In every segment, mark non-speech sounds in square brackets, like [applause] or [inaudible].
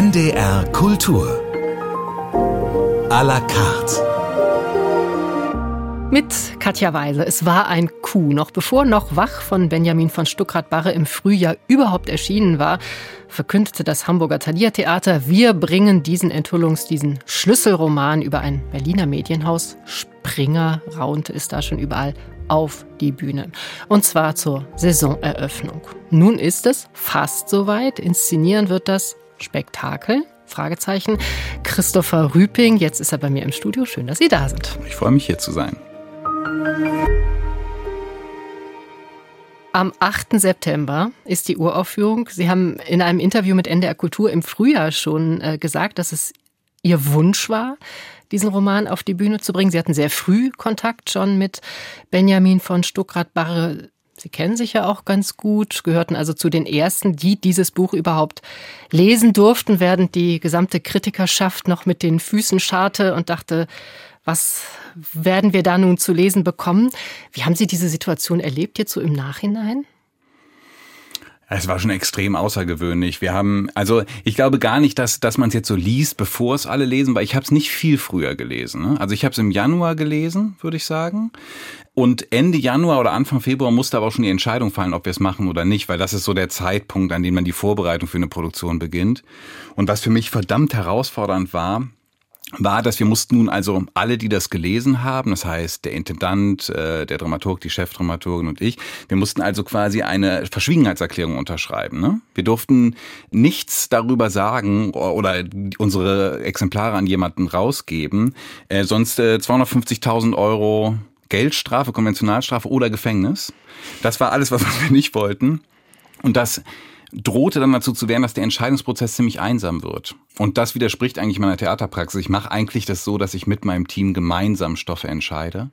NDR Kultur. A la carte. Mit Katja Weise. Es war ein Coup. Noch bevor Noch wach von Benjamin von Stuckrad-Barre im Frühjahr überhaupt erschienen war, verkündete das Hamburger Thalia-Theater, wir bringen diesen Enthüllungs-, diesen Schlüsselroman über ein Berliner Medienhaus. Springer raunte es da schon überall auf die Bühne. Und zwar zur Saisoneröffnung. Nun ist es fast soweit. Inszenieren wird das Spektakel. Fragezeichen. Christopher Rüping, jetzt ist er bei mir im Studio. Schön, dass Sie da sind. Ich freue mich, hier zu sein. Am 8. September ist die Uraufführung. Sie haben in einem Interview mit NDR Kultur im Frühjahr schon äh, gesagt, dass es Ihr Wunsch war, diesen Roman auf die Bühne zu bringen. Sie hatten sehr früh Kontakt schon mit Benjamin von Stuckrad-Barre. Sie kennen sich ja auch ganz gut, gehörten also zu den ersten, die dieses Buch überhaupt lesen durften, während die gesamte Kritikerschaft noch mit den Füßen scharte und dachte, was werden wir da nun zu lesen bekommen? Wie haben Sie diese Situation erlebt jetzt so im Nachhinein? Es war schon extrem außergewöhnlich. Wir haben, also ich glaube gar nicht, dass, dass man es jetzt so liest, bevor es alle lesen, weil ich habe es nicht viel früher gelesen. Ne? Also ich habe es im Januar gelesen, würde ich sagen. Und Ende Januar oder Anfang Februar musste aber auch schon die Entscheidung fallen, ob wir es machen oder nicht, weil das ist so der Zeitpunkt, an dem man die Vorbereitung für eine Produktion beginnt. Und was für mich verdammt herausfordernd war, war, dass wir mussten nun also alle, die das gelesen haben, das heißt der Intendant, äh, der Dramaturg, die Chefdramaturgin und ich, wir mussten also quasi eine Verschwiegenheitserklärung unterschreiben. Ne? Wir durften nichts darüber sagen oder unsere Exemplare an jemanden rausgeben, äh, sonst äh, 250.000 Euro Geldstrafe, Konventionalstrafe oder Gefängnis. Das war alles, was [laughs] wir nicht wollten. Und das drohte dann dazu zu werden, dass der Entscheidungsprozess ziemlich einsam wird. Und das widerspricht eigentlich meiner Theaterpraxis. Ich mache eigentlich das so, dass ich mit meinem Team gemeinsam Stoffe entscheide.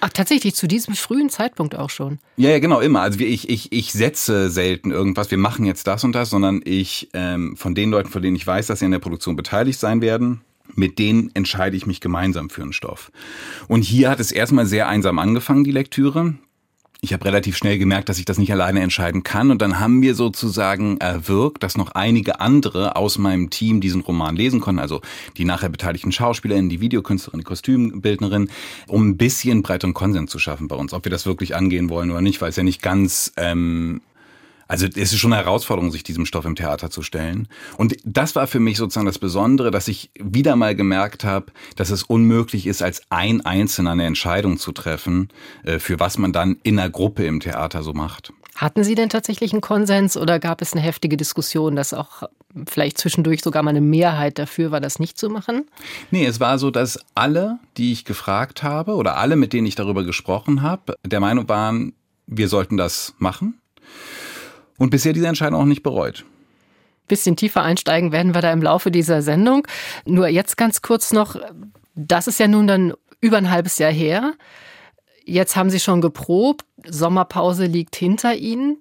Ach, tatsächlich, zu diesem frühen Zeitpunkt auch schon. Ja, ja, genau, immer. Also ich, ich, ich setze selten irgendwas, wir machen jetzt das und das, sondern ich ähm, von den Leuten, von denen ich weiß, dass sie an der Produktion beteiligt sein werden, mit denen entscheide ich mich gemeinsam für einen Stoff. Und hier hat es erstmal sehr einsam angefangen, die Lektüre ich habe relativ schnell gemerkt, dass ich das nicht alleine entscheiden kann. Und dann haben wir sozusagen erwirkt, dass noch einige andere aus meinem Team diesen Roman lesen konnten. Also die nachher beteiligten Schauspielerinnen, die Videokünstlerin, die Kostümbildnerin, um ein bisschen breiteren Konsens zu schaffen bei uns, ob wir das wirklich angehen wollen oder nicht, weil es ja nicht ganz ähm, also es ist schon eine Herausforderung, sich diesem Stoff im Theater zu stellen. Und das war für mich sozusagen das Besondere, dass ich wieder mal gemerkt habe, dass es unmöglich ist, als ein Einzelner eine Entscheidung zu treffen, äh, für was man dann in einer Gruppe im Theater so macht. Hatten Sie denn tatsächlich einen Konsens oder gab es eine heftige Diskussion, dass auch vielleicht zwischendurch sogar mal eine Mehrheit dafür war, das nicht zu machen? Nee, es war so, dass alle, die ich gefragt habe oder alle, mit denen ich darüber gesprochen habe, der Meinung waren, wir sollten das machen und bisher diese Entscheidung auch nicht bereut. Bisschen tiefer einsteigen werden wir da im Laufe dieser Sendung. Nur jetzt ganz kurz noch, das ist ja nun dann über ein halbes Jahr her. Jetzt haben Sie schon geprobt, Sommerpause liegt hinter Ihnen.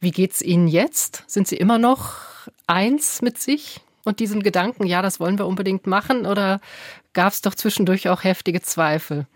Wie geht's Ihnen jetzt? Sind Sie immer noch eins mit sich und diesem Gedanken, ja, das wollen wir unbedingt machen? Oder gab es doch zwischendurch auch heftige Zweifel?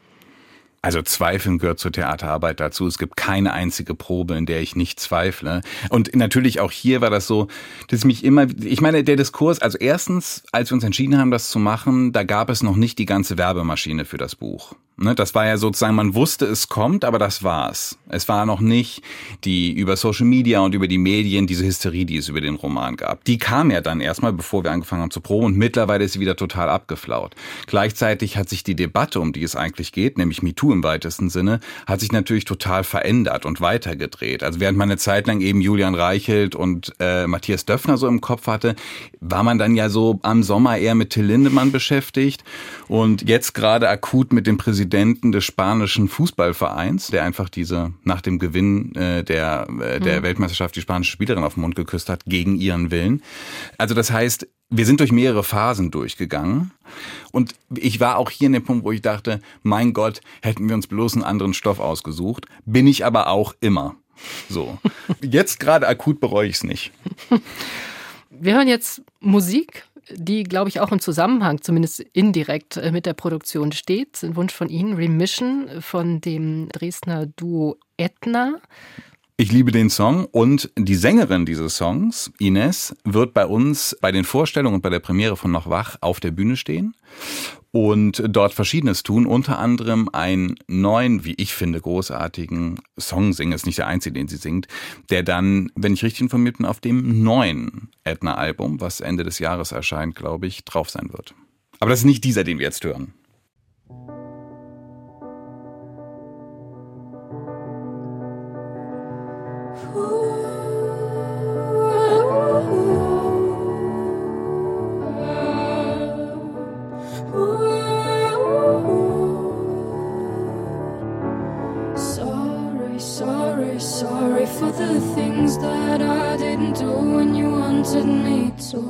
Also Zweifeln gehört zur Theaterarbeit dazu. Es gibt keine einzige Probe, in der ich nicht zweifle. Und natürlich auch hier war das so, dass mich immer, ich meine, der Diskurs, also erstens, als wir uns entschieden haben, das zu machen, da gab es noch nicht die ganze Werbemaschine für das Buch. Ne, das war ja sozusagen, man wusste, es kommt, aber das war's. Es war noch nicht die über Social Media und über die Medien diese Hysterie, die es über den Roman gab. Die kam ja dann erstmal, bevor wir angefangen haben zu proben und mittlerweile ist sie wieder total abgeflaut. Gleichzeitig hat sich die Debatte, um die es eigentlich geht, nämlich MeToo im weitesten Sinne, hat sich natürlich total verändert und weitergedreht. Also während man eine Zeit lang eben Julian Reichelt und äh, Matthias Döffner so im Kopf hatte, war man dann ja so am Sommer eher mit Till Lindemann beschäftigt und jetzt gerade akut mit dem Präsidenten Präsidenten des spanischen Fußballvereins, der einfach diese nach dem Gewinn äh, der äh, der mhm. Weltmeisterschaft die spanische Spielerin auf den Mund geküsst hat gegen ihren Willen. Also das heißt, wir sind durch mehrere Phasen durchgegangen. Und ich war auch hier in dem Punkt, wo ich dachte, mein Gott, hätten wir uns bloß einen anderen Stoff ausgesucht. Bin ich aber auch immer. So. [laughs] Jetzt gerade akut bereue ich es nicht. Wir hören jetzt Musik die, glaube ich, auch im Zusammenhang, zumindest indirekt, äh, mit der Produktion steht. Ein Wunsch von Ihnen, Remission von dem Dresdner Duo Etna. Ich liebe den Song und die Sängerin dieses Songs, Ines, wird bei uns bei den Vorstellungen und bei der Premiere von Noch Wach auf der Bühne stehen und dort Verschiedenes tun, unter anderem einen neuen, wie ich finde, großartigen Song singen, ist nicht der einzige, den sie singt, der dann, wenn ich richtig informiert bin, auf dem neuen Edna-Album, was Ende des Jahres erscheint, glaube ich, drauf sein wird. Aber das ist nicht dieser, den wir jetzt hören. the things that I didn't do when you wanted me to,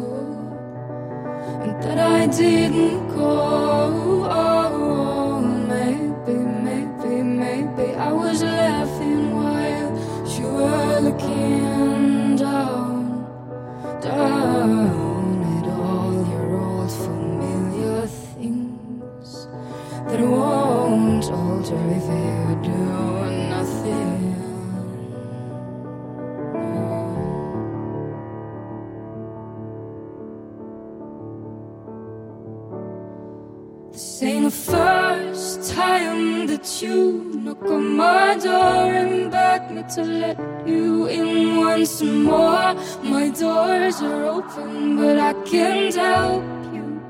and that I didn't call. Oh, maybe, maybe, maybe I was laughing while you were looking down, down at all your old familiar things that won't alter if you do. you knock on my door and beg me to let you in once more. My doors are open, but I can't help you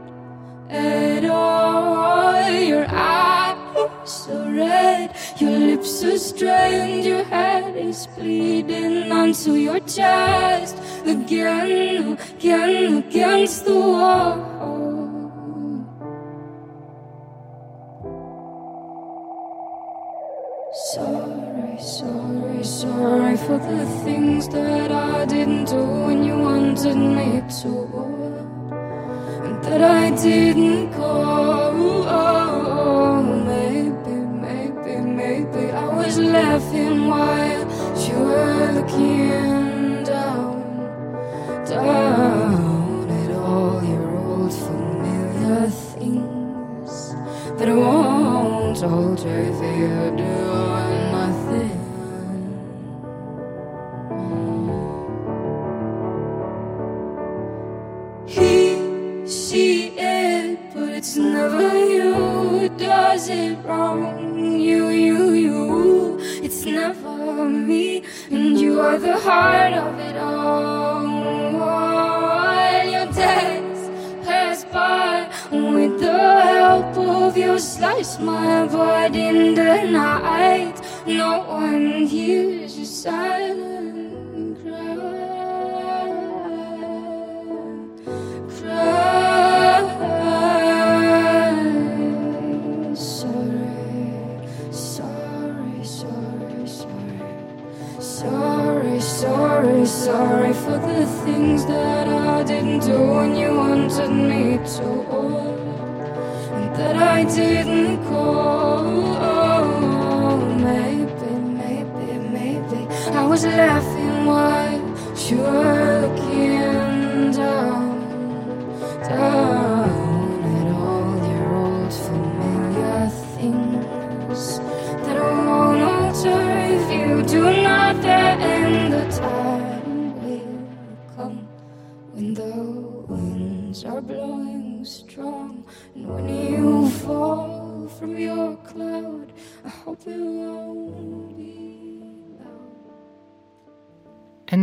at all. Your eyes are red, your lips are strained, your head is bleeding onto your chest again, again against the wall. Sorry, sorry, for the things that I didn't do when you wanted me to. And that I didn't call. Oh, maybe, maybe, maybe I was laughing while you were looking down, down at all your old familiar things that won't alter the. do.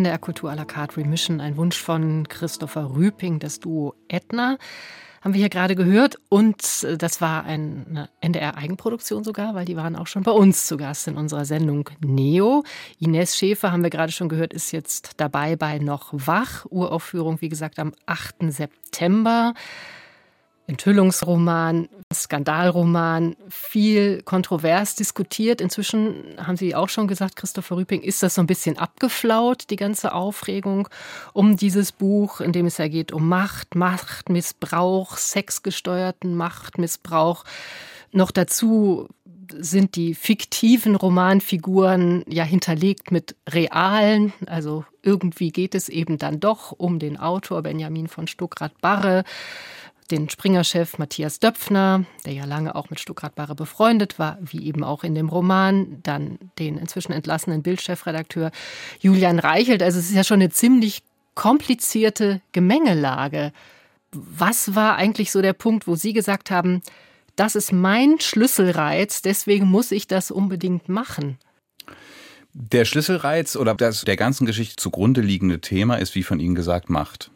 NDR Kultur à la carte Remission, ein Wunsch von Christopher Rüping, das Duo Etna. Haben wir hier gerade gehört. Und äh, das war eine NDR-Eigenproduktion sogar, weil die waren auch schon bei uns zu Gast in unserer Sendung Neo. Ines Schäfer, haben wir gerade schon gehört, ist jetzt dabei bei Noch Wach. Uraufführung, wie gesagt, am 8. September. Enthüllungsroman, Skandalroman, viel kontrovers diskutiert. Inzwischen haben Sie auch schon gesagt, Christopher Rüping, ist das so ein bisschen abgeflaut, die ganze Aufregung um dieses Buch, in dem es ja geht um Macht, Machtmissbrauch, sexgesteuerten Machtmissbrauch. Noch dazu sind die fiktiven Romanfiguren ja hinterlegt mit realen, also irgendwie geht es eben dann doch um den Autor Benjamin von Stuckrad-Barre den Springer-Chef Matthias Döpfner, der ja lange auch mit Stuckrad Barre befreundet war, wie eben auch in dem Roman, dann den inzwischen entlassenen Bildchefredakteur Julian Reichelt. Also es ist ja schon eine ziemlich komplizierte Gemengelage. Was war eigentlich so der Punkt, wo Sie gesagt haben, das ist mein Schlüsselreiz, deswegen muss ich das unbedingt machen? Der Schlüsselreiz oder das der ganzen Geschichte zugrunde liegende Thema ist, wie von Ihnen gesagt, Macht.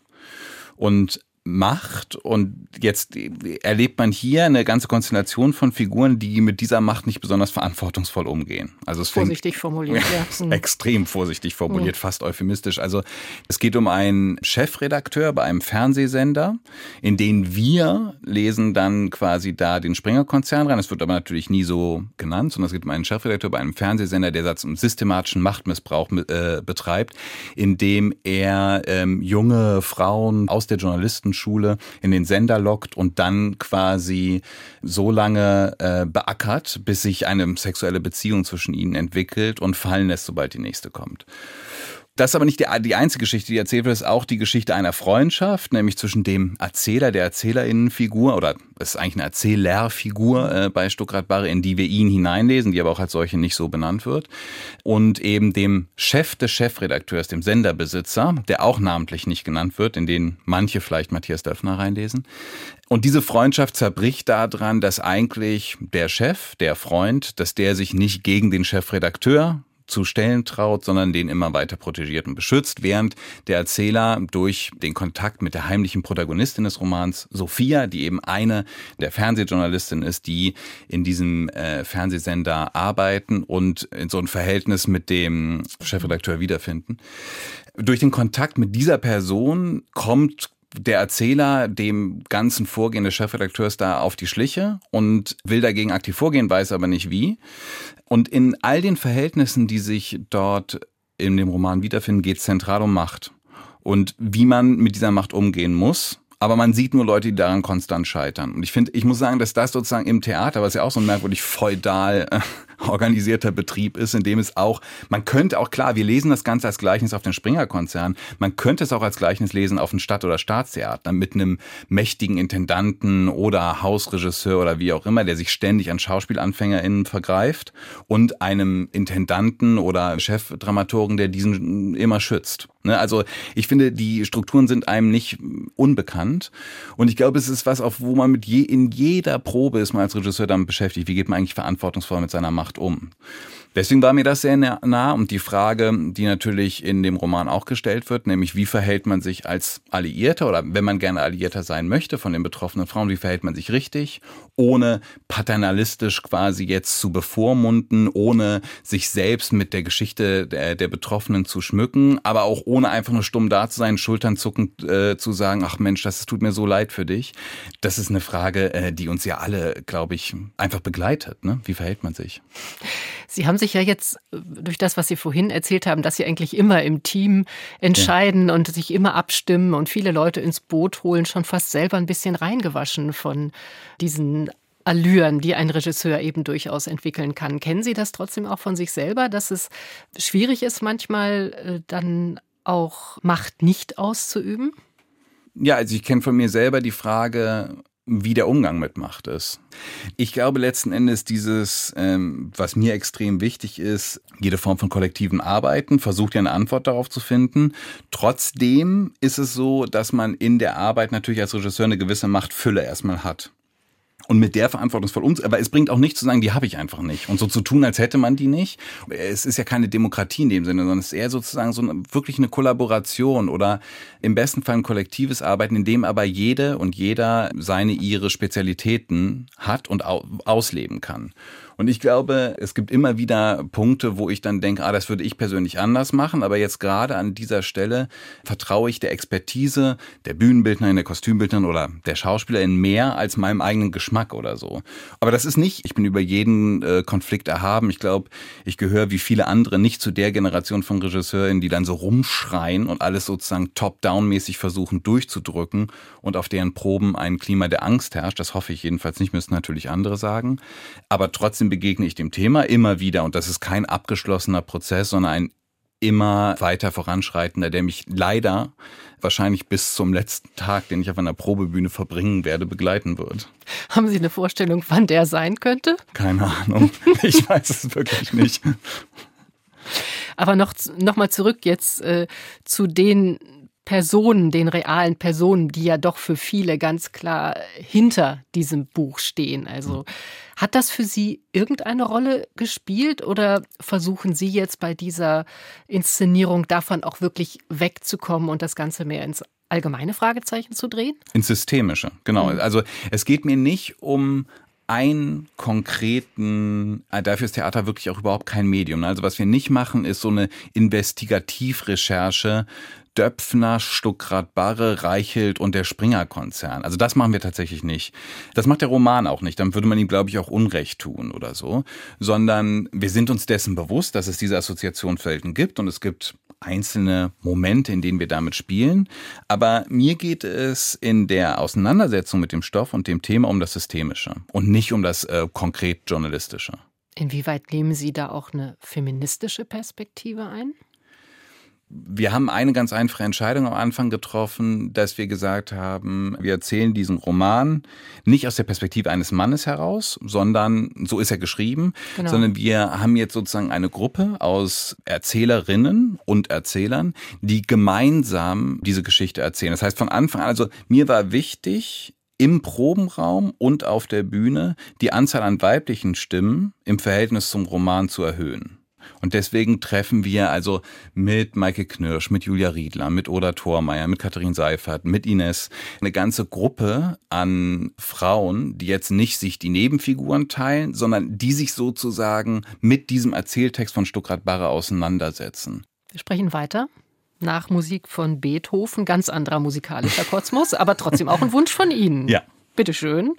Und Macht und jetzt erlebt man hier eine ganze Konstellation von Figuren, die mit dieser Macht nicht besonders verantwortungsvoll umgehen. Also es [laughs] vorsichtig formuliert, ja. Mhm. extrem vorsichtig formuliert, mhm. fast euphemistisch. Also es geht um einen Chefredakteur bei einem Fernsehsender, in den wir lesen dann quasi da den Springer-Konzern rein. Es wird aber natürlich nie so genannt, sondern es geht um einen Chefredakteur bei einem Fernsehsender, der einen systematischen Machtmissbrauch äh, betreibt, indem er ähm, junge Frauen aus der Journalisten Schule in den Sender lockt und dann quasi so lange äh, beackert, bis sich eine sexuelle Beziehung zwischen ihnen entwickelt und fallen lässt, sobald die nächste kommt. Das ist aber nicht die, die einzige Geschichte, die erzählt wird, ist auch die Geschichte einer Freundschaft, nämlich zwischen dem Erzähler, der Erzählerinnenfigur, oder es ist eigentlich eine Erzählerfigur äh, bei Stuckrad Barre, in die wir ihn hineinlesen, die aber auch als solche nicht so benannt wird, und eben dem Chef des Chefredakteurs, dem Senderbesitzer, der auch namentlich nicht genannt wird, in den manche vielleicht Matthias Döffner reinlesen. Und diese Freundschaft zerbricht daran, dass eigentlich der Chef, der Freund, dass der sich nicht gegen den Chefredakteur zu stellen traut, sondern den immer weiter protegiert und beschützt, während der Erzähler durch den Kontakt mit der heimlichen Protagonistin des Romans, Sophia, die eben eine der Fernsehjournalistinnen ist, die in diesem äh, Fernsehsender arbeiten und in so ein Verhältnis mit dem Chefredakteur wiederfinden. Durch den Kontakt mit dieser Person kommt der Erzähler dem ganzen Vorgehen des Chefredakteurs da auf die Schliche und will dagegen aktiv vorgehen, weiß aber nicht wie. Und in all den Verhältnissen, die sich dort in dem Roman wiederfinden, geht es zentral um Macht und wie man mit dieser Macht umgehen muss. Aber man sieht nur Leute, die daran konstant scheitern. Und ich finde, ich muss sagen, dass das sozusagen im Theater, was ja auch so merkwürdig feudal äh, organisierter Betrieb ist, in dem es auch, man könnte auch, klar, wir lesen das Ganze als Gleichnis auf den Springer-Konzern, man könnte es auch als Gleichnis lesen auf ein Stadt- oder Staatstheater mit einem mächtigen Intendanten oder Hausregisseur oder wie auch immer, der sich ständig an SchauspielanfängerInnen vergreift und einem Intendanten oder Chefdramaturgen, der diesen immer schützt. Ne? Also ich finde, die Strukturen sind einem nicht unbekannt und ich glaube, es ist was, auf wo man mit je, in jeder Probe ist man als Regisseur damit beschäftigt. Wie geht man eigentlich verantwortungsvoll mit seiner Macht Macht um. Deswegen war mir das sehr nah und die Frage, die natürlich in dem Roman auch gestellt wird, nämlich wie verhält man sich als Alliierter oder wenn man gerne Alliierter sein möchte von den betroffenen Frauen, wie verhält man sich richtig, ohne paternalistisch quasi jetzt zu bevormunden, ohne sich selbst mit der Geschichte der, der Betroffenen zu schmücken, aber auch ohne einfach nur stumm da zu sein, Schultern zuckend äh, zu sagen, ach Mensch, das tut mir so leid für dich. Das ist eine Frage, äh, die uns ja alle, glaube ich, einfach begleitet. Ne? Wie verhält man sich? Sie haben sich ja jetzt äh, durch das, was Sie vorhin erzählt haben, dass Sie eigentlich immer im Team entscheiden ja. und sich immer abstimmen und viele Leute ins Boot holen, schon fast selber ein bisschen reingewaschen von diesen Allüren, die ein Regisseur eben durchaus entwickeln kann. Kennen Sie das trotzdem auch von sich selber, dass es schwierig ist, manchmal äh, dann auch Macht nicht auszuüben? Ja, also ich kenne von mir selber die Frage, wie der Umgang mit Macht ist. Ich glaube letzten Endes dieses, ähm, was mir extrem wichtig ist, jede Form von kollektiven Arbeiten, versucht ja eine Antwort darauf zu finden. Trotzdem ist es so, dass man in der Arbeit natürlich als Regisseur eine gewisse Machtfülle erstmal hat und mit der verantwortungsvoll umzugehen. Aber es bringt auch nicht zu sagen, die habe ich einfach nicht. Und so zu tun, als hätte man die nicht. Es ist ja keine Demokratie in dem Sinne, sondern es ist eher sozusagen so eine, wirklich eine Kollaboration oder im besten Fall ein kollektives Arbeiten, in dem aber jede und jeder seine, ihre Spezialitäten hat und ausleben kann. Und ich glaube, es gibt immer wieder Punkte, wo ich dann denke, ah, das würde ich persönlich anders machen. Aber jetzt gerade an dieser Stelle vertraue ich der Expertise der Bühnenbildnerin, der Kostümbildnerin oder der Schauspielerin mehr als meinem eigenen Geschmack oder so. Aber das ist nicht, ich bin über jeden äh, Konflikt erhaben. Ich glaube, ich gehöre wie viele andere nicht zu der Generation von Regisseuren, die dann so rumschreien und alles sozusagen top-down-mäßig versuchen durchzudrücken und auf deren Proben ein Klima der Angst herrscht. Das hoffe ich jedenfalls nicht, müssen natürlich andere sagen. Aber trotzdem begegne ich dem Thema immer wieder und das ist kein abgeschlossener Prozess, sondern ein immer weiter voranschreitender, der mich leider wahrscheinlich bis zum letzten Tag, den ich auf einer Probebühne verbringen werde, begleiten wird. Haben Sie eine Vorstellung, wann der sein könnte? Keine Ahnung. [laughs] Ich weiß es wirklich nicht. Aber noch, noch mal zurück jetzt äh, zu den Personen, den realen Personen, die ja doch für viele ganz klar hinter diesem Buch stehen. Also hat das für Sie irgendeine Rolle gespielt oder versuchen Sie jetzt bei dieser Inszenierung davon auch wirklich wegzukommen und das Ganze mehr ins allgemeine Fragezeichen zu drehen? Ins Systemische, genau. Mhm. Also es geht mir nicht um einen konkreten, äh, dafür ist Theater wirklich auch überhaupt kein Medium. Also was wir nicht machen, ist so eine Investigativrecherche Döpfner, Stuckrad Barre, Reichelt und der Springer-Konzern. Also das machen wir tatsächlich nicht. Das macht der Roman auch nicht. Dann würde man ihm, glaube ich, auch Unrecht tun oder so. Sondern wir sind uns dessen bewusst, dass es diese Assoziationsfelden gibt und es gibt einzelne Momente, in denen wir damit spielen. Aber mir geht es in der Auseinandersetzung mit dem Stoff und dem Thema um das Systemische und nicht um das äh, konkret Journalistische. Inwieweit nehmen Sie da auch eine feministische Perspektive ein? Wir haben eine ganz einfache Entscheidung am Anfang getroffen, dass wir gesagt haben, wir erzählen diesen Roman nicht aus der Perspektive eines Mannes heraus, sondern so ist er geschrieben, genau. sondern wir haben jetzt sozusagen eine Gruppe aus Erzählerinnen und Erzählern, die gemeinsam diese Geschichte erzählen. Das heißt von Anfang an, also mir war wichtig, im Probenraum und auf der Bühne die Anzahl an weiblichen Stimmen im Verhältnis zum Roman zu erhöhen. Und deswegen treffen wir also mit Maike Knirsch, mit Julia Riedler, mit Oda Thormeier, mit Katharin Seifert, mit Ines eine ganze Gruppe an Frauen, die jetzt nicht sich die Nebenfiguren teilen, sondern die sich sozusagen mit diesem Erzähltext von Stuckrad Barre auseinandersetzen. Wir sprechen weiter nach Musik von Beethoven, ganz anderer musikalischer Kosmos, aber trotzdem auch ein Wunsch von Ihnen. Ja. Bitteschön.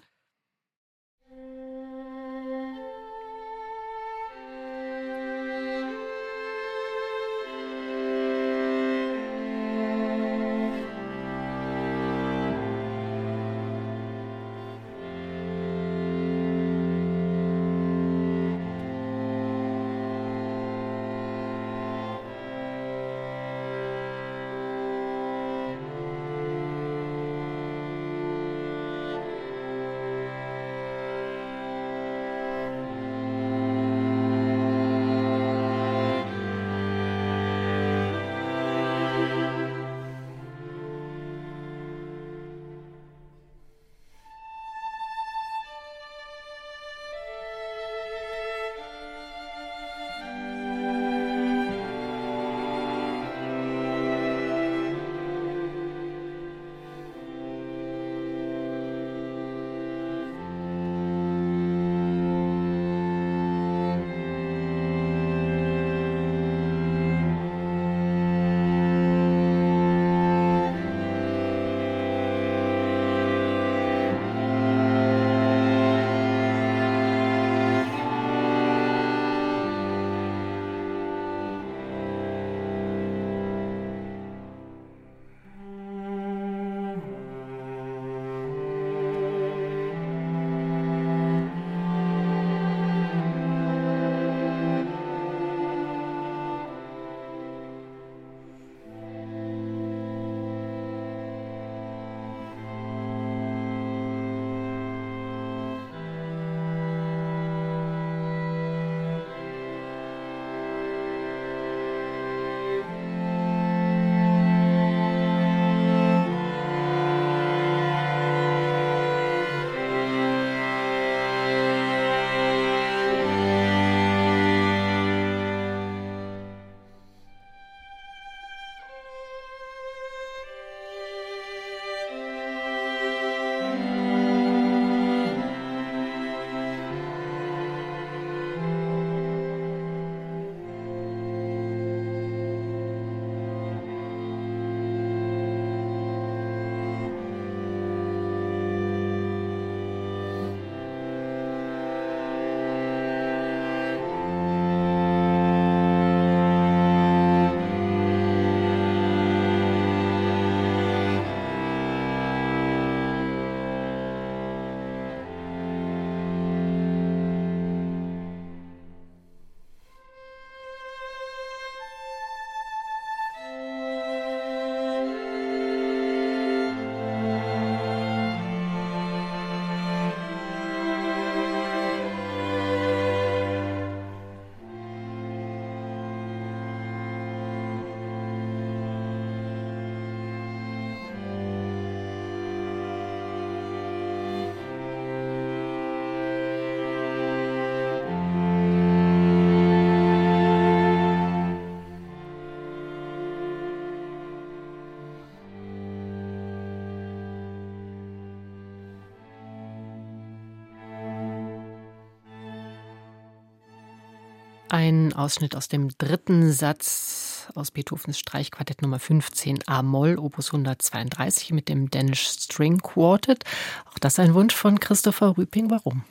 Ein Ausschnitt aus dem dritten Satz aus Beethovens Streichquartett Nummer 15 A-Moll, Opus 132 mit dem Danish String Quartet. Auch das ein Wunsch von Christopher Rüping. Warum?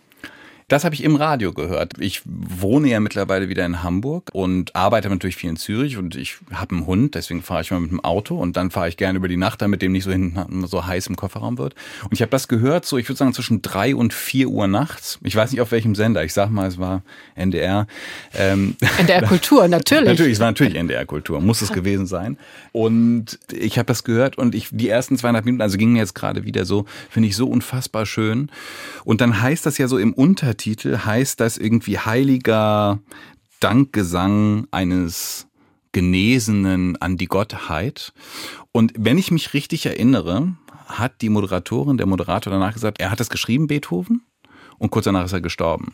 Das habe ich im Radio gehört. Ich wohne ja mittlerweile wieder in Hamburg und arbeite natürlich viel in Zürich und ich habe einen Hund, deswegen fahre ich mal mit dem Auto und dann fahre ich gerne über die Nacht, damit dem nicht so hinten so heiß im Kofferraum wird. Und ich habe das gehört, so ich würde sagen zwischen drei und vier Uhr nachts. Ich weiß nicht auf welchem Sender. Ich sag mal, es war NDR. Ähm, [laughs] NDR Kultur, [laughs] natürlich. natürlich, es war natürlich NDR Kultur, muss es gewesen sein. Und ich habe das gehört und ich die ersten zweieinhalb Minuten, also ging mir jetzt gerade wieder so, finde ich so unfassbar schön. Und dann heißt das ja so im Untertitel heißt das irgendwie heiliger Dankgesang eines Genesenen an die Gottheit. Und wenn ich mich richtig erinnere, hat die Moderatorin, der Moderator danach gesagt, er hat das geschrieben, Beethoven, und kurz danach ist er gestorben.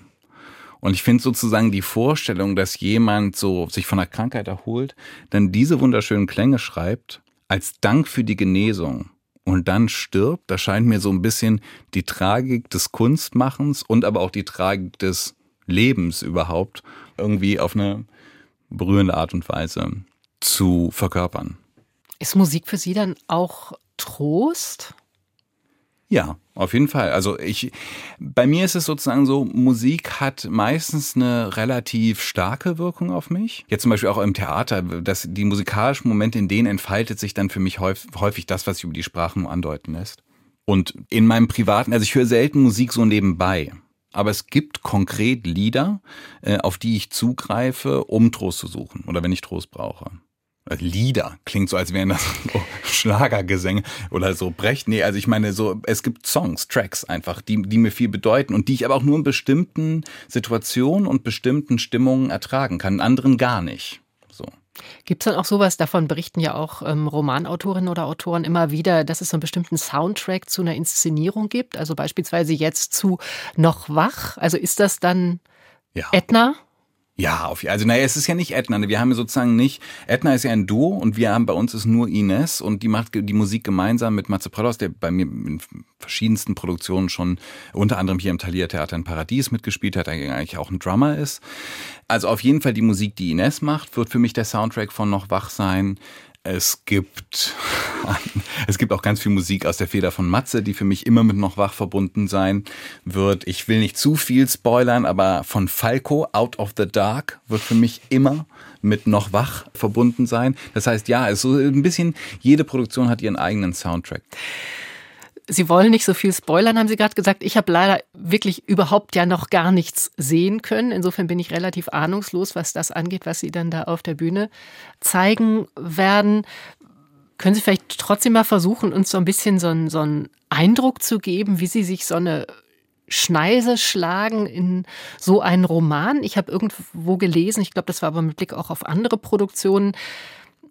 Und ich finde sozusagen die Vorstellung, dass jemand so sich von einer Krankheit erholt, dann diese wunderschönen Klänge schreibt, als Dank für die Genesung und dann stirbt, da scheint mir so ein bisschen die Tragik des Kunstmachens und aber auch die Tragik des Lebens überhaupt irgendwie auf eine berührende Art und Weise zu verkörpern. Ist Musik für Sie dann auch Trost? Ja, auf jeden Fall. Also ich, bei mir ist es sozusagen so, Musik hat meistens eine relativ starke Wirkung auf mich. Jetzt zum Beispiel auch im Theater, dass die musikalischen Momente, in denen entfaltet sich dann für mich häufig das, was sich über die Sprachen andeuten lässt. Und in meinem privaten, also ich höre selten Musik so nebenbei. Aber es gibt konkret Lieder, äh, auf die ich zugreife, um Trost zu suchen oder wenn ich Trost brauche. Lieder. Klingt so, als wären das [laughs] so Schlagergesänge oder so Brecht. Nee, also ich meine so, es gibt Songs, Tracks einfach, die, die mir viel bedeuten und die ich aber auch nur in bestimmten Situationen und bestimmten Stimmungen ertragen kann, in anderen gar nicht. So. Gibt es dann auch sowas, davon berichten ja auch ähm, Romanautorinnen oder Autoren immer wieder, dass es so einen bestimmten Soundtrack zu einer Inszenierung gibt? Also beispielsweise jetzt zu Noch wach. Also ist das dann ja. Edna? Ja, auf, also naja, es ist ja nicht Edna. Wir haben sozusagen nicht, Edna ist ja ein Duo und wir haben bei uns ist nur Ines und die macht die Musik gemeinsam mit Matze Prados, der bei mir in verschiedensten Produktionen schon unter anderem hier im Thalia Theater in Paradies mitgespielt hat, der eigentlich auch ein Drummer ist. Also auf jeden Fall die Musik, die Ines macht, wird für mich der Soundtrack von Noch wach sein. Es gibt, es gibt auch ganz viel Musik aus der Feder von Matze, die für mich immer mit noch wach verbunden sein wird. Ich will nicht zu viel spoilern, aber von Falco, Out of the Dark, wird für mich immer mit noch wach verbunden sein. Das heißt, ja, es ist so ein bisschen, jede Produktion hat ihren eigenen Soundtrack. Sie wollen nicht so viel spoilern, haben Sie gerade gesagt. Ich habe leider wirklich überhaupt ja noch gar nichts sehen können. Insofern bin ich relativ ahnungslos, was das angeht, was Sie dann da auf der Bühne zeigen werden. Können Sie vielleicht trotzdem mal versuchen, uns so ein bisschen so einen, so einen Eindruck zu geben, wie Sie sich so eine Schneise schlagen in so einen Roman? Ich habe irgendwo gelesen, ich glaube, das war aber mit Blick auch auf andere Produktionen,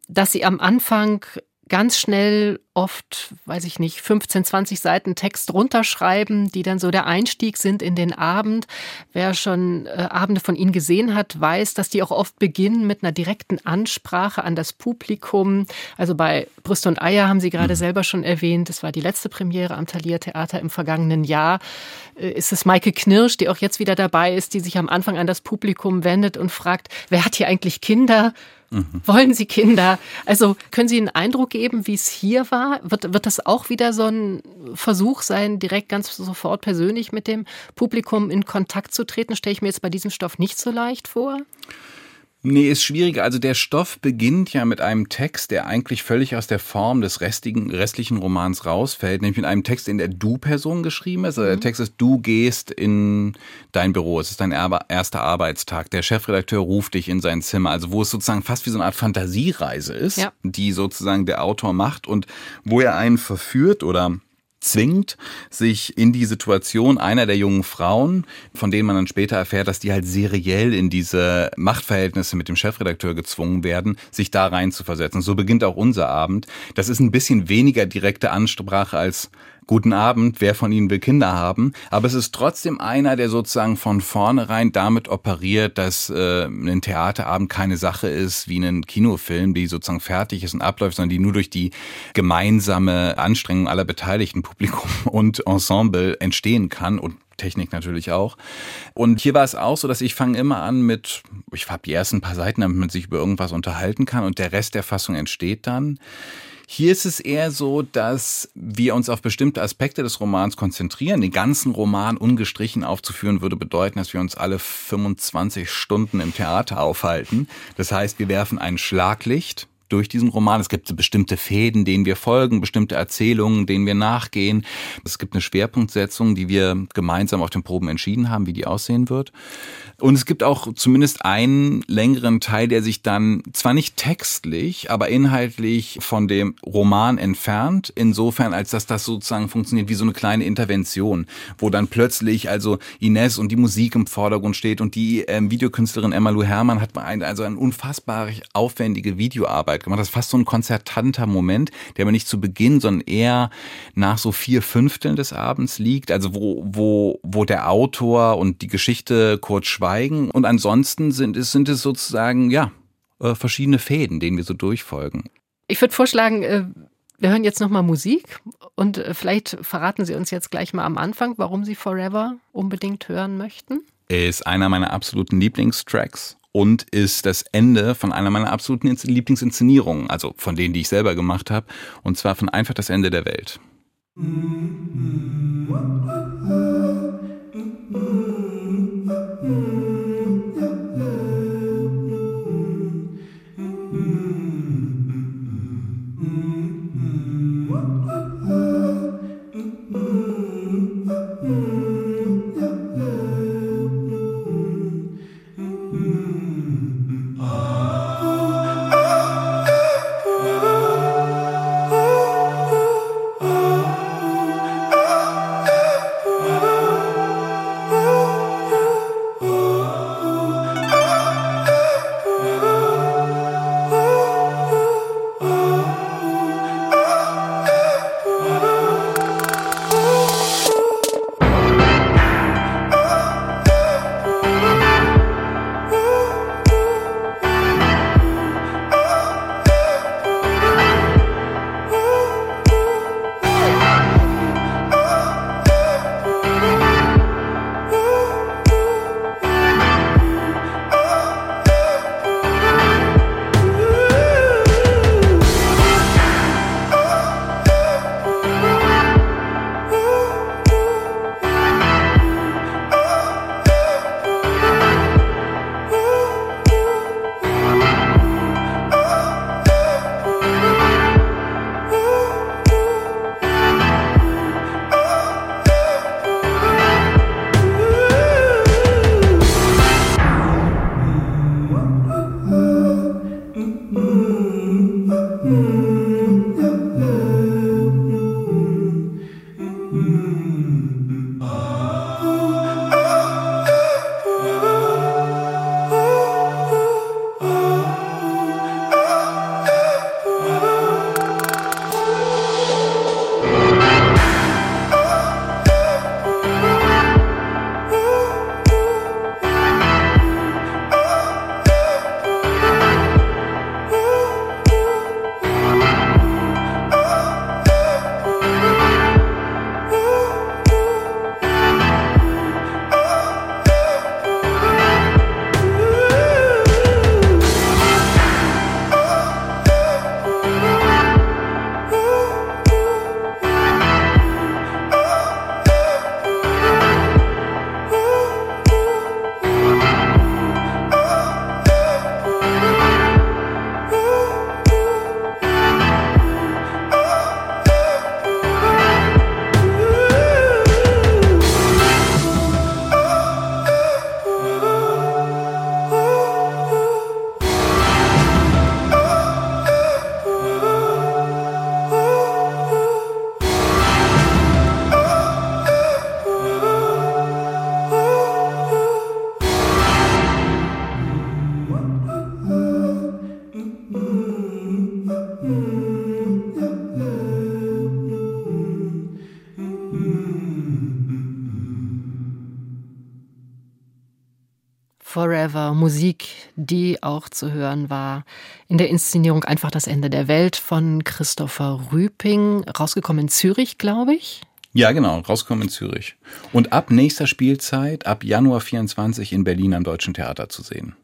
dass Sie am Anfang ganz schnell oft, weiß ich nicht, 15, 20 Seiten Text runterschreiben, die dann so der Einstieg sind in den Abend. Wer schon äh, Abende von Ihnen gesehen hat, weiß, dass die auch oft beginnen mit einer direkten Ansprache an das Publikum. Also bei Brüste und Eier haben Sie gerade mhm. selber schon erwähnt. Das war die letzte Premiere am Thalia Theater im vergangenen Jahr. Äh, ist es Maike Knirsch, die auch jetzt wieder dabei ist, die sich am Anfang an das Publikum wendet und fragt, wer hat hier eigentlich Kinder? Mhm. Wollen Sie Kinder? Also können Sie einen Eindruck geben, wie es hier war? Wird, wird das auch wieder so ein Versuch sein, direkt ganz sofort persönlich mit dem Publikum in Kontakt zu treten? Stelle ich mir jetzt bei diesem Stoff nicht so leicht vor. Nee, ist schwieriger. Also der Stoff beginnt ja mit einem Text, der eigentlich völlig aus der Form des restigen, restlichen Romans rausfällt, nämlich mit einem Text, in der Du-Person geschrieben ist. Also der mhm. Text ist, du gehst in dein Büro. Es ist dein erster Arbeitstag. Der Chefredakteur ruft dich in sein Zimmer. Also wo es sozusagen fast wie so eine Art Fantasiereise ist, ja. die sozusagen der Autor macht und wo er einen verführt oder zwingt, sich in die Situation einer der jungen Frauen, von denen man dann später erfährt, dass die halt seriell in diese Machtverhältnisse mit dem Chefredakteur gezwungen werden, sich da rein zu versetzen. So beginnt auch unser Abend. Das ist ein bisschen weniger direkte Ansprache als Guten Abend, wer von Ihnen will Kinder haben? Aber es ist trotzdem einer, der sozusagen von vornherein damit operiert, dass äh, ein Theaterabend keine Sache ist wie ein Kinofilm, die sozusagen fertig ist und abläuft, sondern die nur durch die gemeinsame Anstrengung aller beteiligten Publikum [laughs] und Ensemble entstehen kann. Und Technik natürlich auch. Und hier war es auch so, dass ich fange immer an mit, ich habe die ersten paar Seiten, damit man sich über irgendwas unterhalten kann und der Rest der Fassung entsteht dann. Hier ist es eher so, dass wir uns auf bestimmte Aspekte des Romans konzentrieren. Den ganzen Roman ungestrichen aufzuführen würde bedeuten, dass wir uns alle 25 Stunden im Theater aufhalten. Das heißt, wir werfen ein Schlaglicht durch diesen Roman. Es gibt bestimmte Fäden, denen wir folgen, bestimmte Erzählungen, denen wir nachgehen. Es gibt eine Schwerpunktsetzung, die wir gemeinsam auf den Proben entschieden haben, wie die aussehen wird. Und es gibt auch zumindest einen längeren Teil, der sich dann zwar nicht textlich, aber inhaltlich von dem Roman entfernt, insofern als dass das sozusagen funktioniert wie so eine kleine Intervention, wo dann plötzlich also Ines und die Musik im Vordergrund steht und die ähm, Videokünstlerin Emma Lou Herrmann hat also eine unfassbar aufwendige Videoarbeit gemacht. Das ist fast so ein konzertanter Moment, der aber nicht zu Beginn, sondern eher nach so vier Fünfteln des Abends liegt, also wo, wo, wo der Autor und die Geschichte kurz schweigen. Und ansonsten sind es, sind es sozusagen, ja, äh, verschiedene Fäden, denen wir so durchfolgen. Ich würde vorschlagen, äh, wir hören jetzt nochmal Musik und äh, vielleicht verraten Sie uns jetzt gleich mal am Anfang, warum Sie Forever unbedingt hören möchten. Ist einer meiner absoluten Lieblingstracks und ist das Ende von einer meiner absoluten Lieblingsinszenierungen, also von denen, die ich selber gemacht habe, und zwar von einfach das Ende der Welt. Mm die auch zu hören war. In der Inszenierung Einfach das Ende der Welt von Christopher Rüping, rausgekommen in Zürich, glaube ich. Ja, genau, rauskommen in Zürich. Und ab nächster Spielzeit, ab Januar 24 in Berlin am Deutschen Theater zu sehen.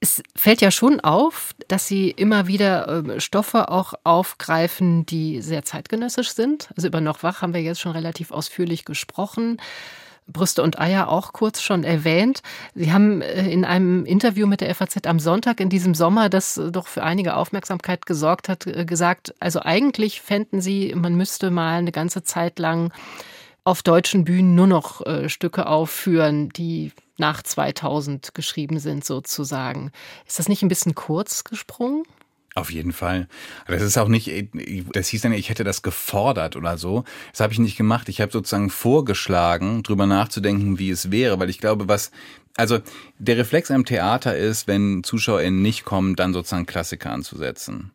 Es fällt ja schon auf, dass Sie immer wieder ähm, Stoffe auch aufgreifen, die sehr zeitgenössisch sind. Also über Noch wach haben wir jetzt schon relativ ausführlich gesprochen. Brüste und Eier auch kurz schon erwähnt. Sie haben äh, in einem Interview mit der FAZ am Sonntag in diesem Sommer, das äh, doch für einige Aufmerksamkeit gesorgt hat, äh, gesagt, also eigentlich fänden Sie, man müsste mal eine ganze Zeit lang auf deutschen Bühnen nur noch äh, Stücke aufführen, die nach 2000 geschrieben sind, sozusagen. Ist das nicht ein bisschen kurz gesprungen? Auf jeden Fall. Das ist auch nicht, das hieß dann, ich hätte das gefordert oder so. Das habe ich nicht gemacht. Ich habe sozusagen vorgeschlagen, drüber nachzudenken, wie es wäre, weil ich glaube, was, also der Reflex am Theater ist, wenn ZuschauerInnen nicht kommen, dann sozusagen Klassiker anzusetzen.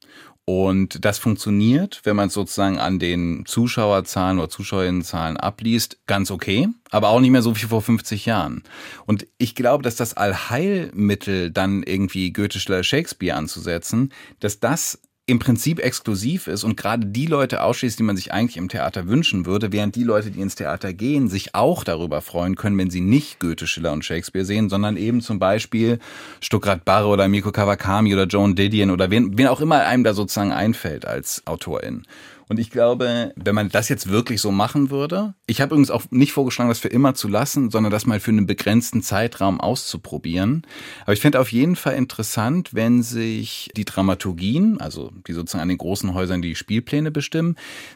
Und das funktioniert, wenn man es sozusagen an den Zuschauerzahlen oder Zuschauerinnenzahlen abliest, ganz okay, aber auch nicht mehr so wie vor 50 Jahren. Und ich glaube, dass das Allheilmittel dann irgendwie Goethe, Schiller, Shakespeare anzusetzen, dass das im Prinzip exklusiv ist und gerade die Leute ausschließt, die man sich eigentlich im Theater wünschen würde, während die Leute, die ins Theater gehen, sich auch darüber freuen können, wenn sie nicht Goethe, Schiller und Shakespeare sehen, sondern eben zum Beispiel Stuckrad Barre oder Miko Kawakami oder Joan Didion oder wen, wen auch immer einem da sozusagen einfällt als Autorin. Und ich glaube, wenn man das jetzt wirklich so machen würde, ich habe übrigens auch nicht vorgeschlagen, das für immer zu lassen, sondern das mal für einen begrenzten Zeitraum auszuprobieren. Aber ich finde auf jeden Fall interessant, wenn sich die Dramaturgien, also die sozusagen an den großen Häusern die Spielpläne bestimmen,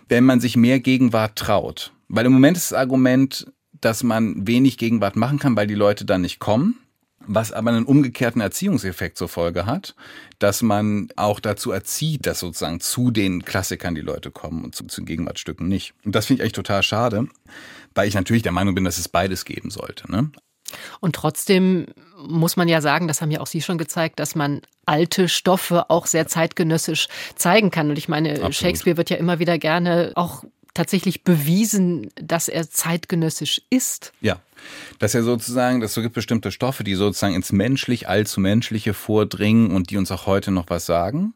wenn man sich mehr Gegenwart traut. Weil im Moment ist das Argument, dass man wenig Gegenwart machen kann, weil die Leute dann nicht kommen was aber einen umgekehrten Erziehungseffekt zur Folge hat, dass man auch dazu erzieht, dass sozusagen zu den Klassikern die Leute kommen und zu, zu Gegenwartstücken nicht. Und das finde ich echt total schade, weil ich natürlich der Meinung bin, dass es beides geben sollte. Ne? Und trotzdem muss man ja sagen, das haben ja auch Sie schon gezeigt, dass man alte Stoffe auch sehr zeitgenössisch zeigen kann. Und ich meine, Absolut. Shakespeare wird ja immer wieder gerne auch tatsächlich bewiesen, dass er zeitgenössisch ist. Ja, dass er sozusagen, dass es gibt bestimmte Stoffe, die sozusagen ins menschlich, allzu menschliche vordringen und die uns auch heute noch was sagen.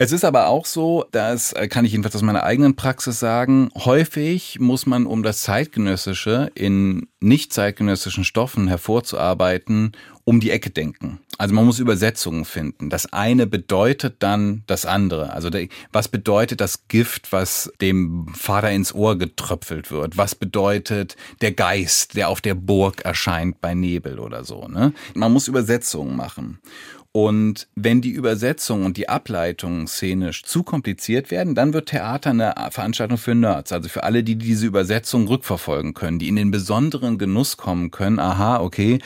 Es ist aber auch so, das äh, kann ich jedenfalls aus meiner eigenen Praxis sagen, häufig muss man, um das Zeitgenössische in nicht zeitgenössischen Stoffen hervorzuarbeiten, um die Ecke denken. Also man muss Übersetzungen finden. Das eine bedeutet dann das andere. Also was bedeutet das Gift, was dem Vater ins Ohr getröpfelt wird? Was bedeutet der Geist, der auf der Burg erscheint bei Nebel oder so? Ne? Man muss Übersetzungen machen. Und wenn die Übersetzung und die Ableitung szenisch zu kompliziert werden, dann wird Theater eine Veranstaltung für Nerds, also für alle, die diese Übersetzung rückverfolgen können, die in den besonderen Genuss kommen können. Aha, okay,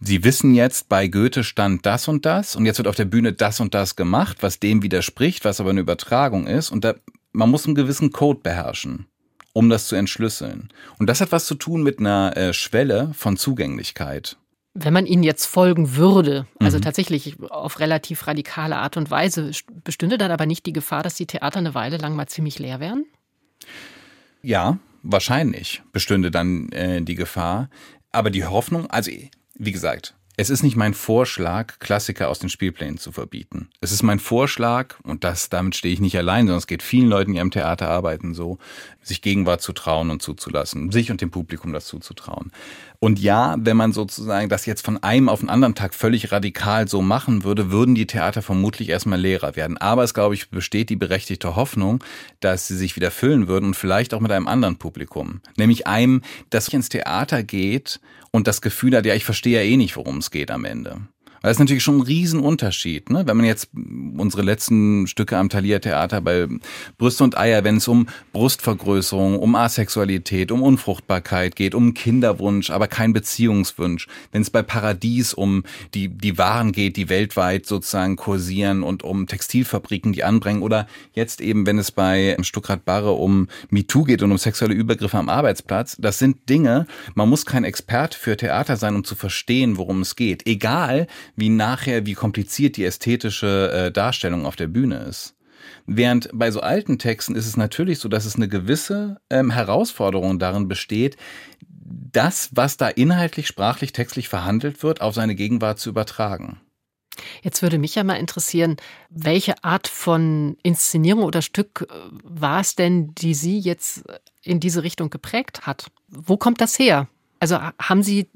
Sie wissen jetzt, bei Goethe stand das und das und jetzt wird auf der Bühne das und das gemacht, was dem widerspricht, was aber eine Übertragung ist. Und da, man muss einen gewissen Code beherrschen um das zu entschlüsseln. Und das hat was zu tun mit einer äh, Schwelle von Zugänglichkeit. Wenn man ihnen jetzt folgen würde, also mhm. tatsächlich auf relativ radikale Art und Weise, bestünde dann aber nicht die Gefahr, dass die Theater eine Weile lang mal ziemlich leer wären? Ja, wahrscheinlich bestünde dann äh, die Gefahr. Aber die Hoffnung, also wie gesagt, es ist nicht mein Vorschlag, Klassiker aus den Spielplänen zu verbieten. Es ist mein Vorschlag, und das, damit stehe ich nicht allein, sondern es geht vielen Leuten, die am Theater arbeiten, so, sich Gegenwart zu trauen und zuzulassen, sich und dem Publikum das zuzutrauen. Und ja, wenn man sozusagen das jetzt von einem auf den anderen Tag völlig radikal so machen würde, würden die Theater vermutlich erstmal leerer werden. Aber es, glaube ich, besteht die berechtigte Hoffnung, dass sie sich wieder füllen würden und vielleicht auch mit einem anderen Publikum. Nämlich einem, das ins Theater geht und das Gefühl hat, ja, ich verstehe ja eh nicht, worum es geht am Ende. Weil das ist natürlich schon ein Riesenunterschied, ne? Wenn man jetzt unsere letzten Stücke am Thalia Theater bei Brüste und Eier, wenn es um Brustvergrößerung, um Asexualität, um Unfruchtbarkeit geht, um Kinderwunsch, aber kein Beziehungswunsch. Wenn es bei Paradies um die, die Waren geht, die weltweit sozusagen kursieren und um Textilfabriken, die anbringen oder jetzt eben, wenn es bei Stuckrad Barre um MeToo geht und um sexuelle Übergriffe am Arbeitsplatz, das sind Dinge, man muss kein Experte für Theater sein, um zu verstehen, worum es geht. Egal, wie nachher, wie kompliziert die ästhetische äh, Darstellung auf der Bühne ist. Während bei so alten Texten ist es natürlich so, dass es eine gewisse ähm, Herausforderung darin besteht, das, was da inhaltlich, sprachlich, textlich verhandelt wird, auf seine Gegenwart zu übertragen. Jetzt würde mich ja mal interessieren, welche Art von Inszenierung oder Stück äh, war es denn, die Sie jetzt in diese Richtung geprägt hat. Wo kommt das her? Also haben Sie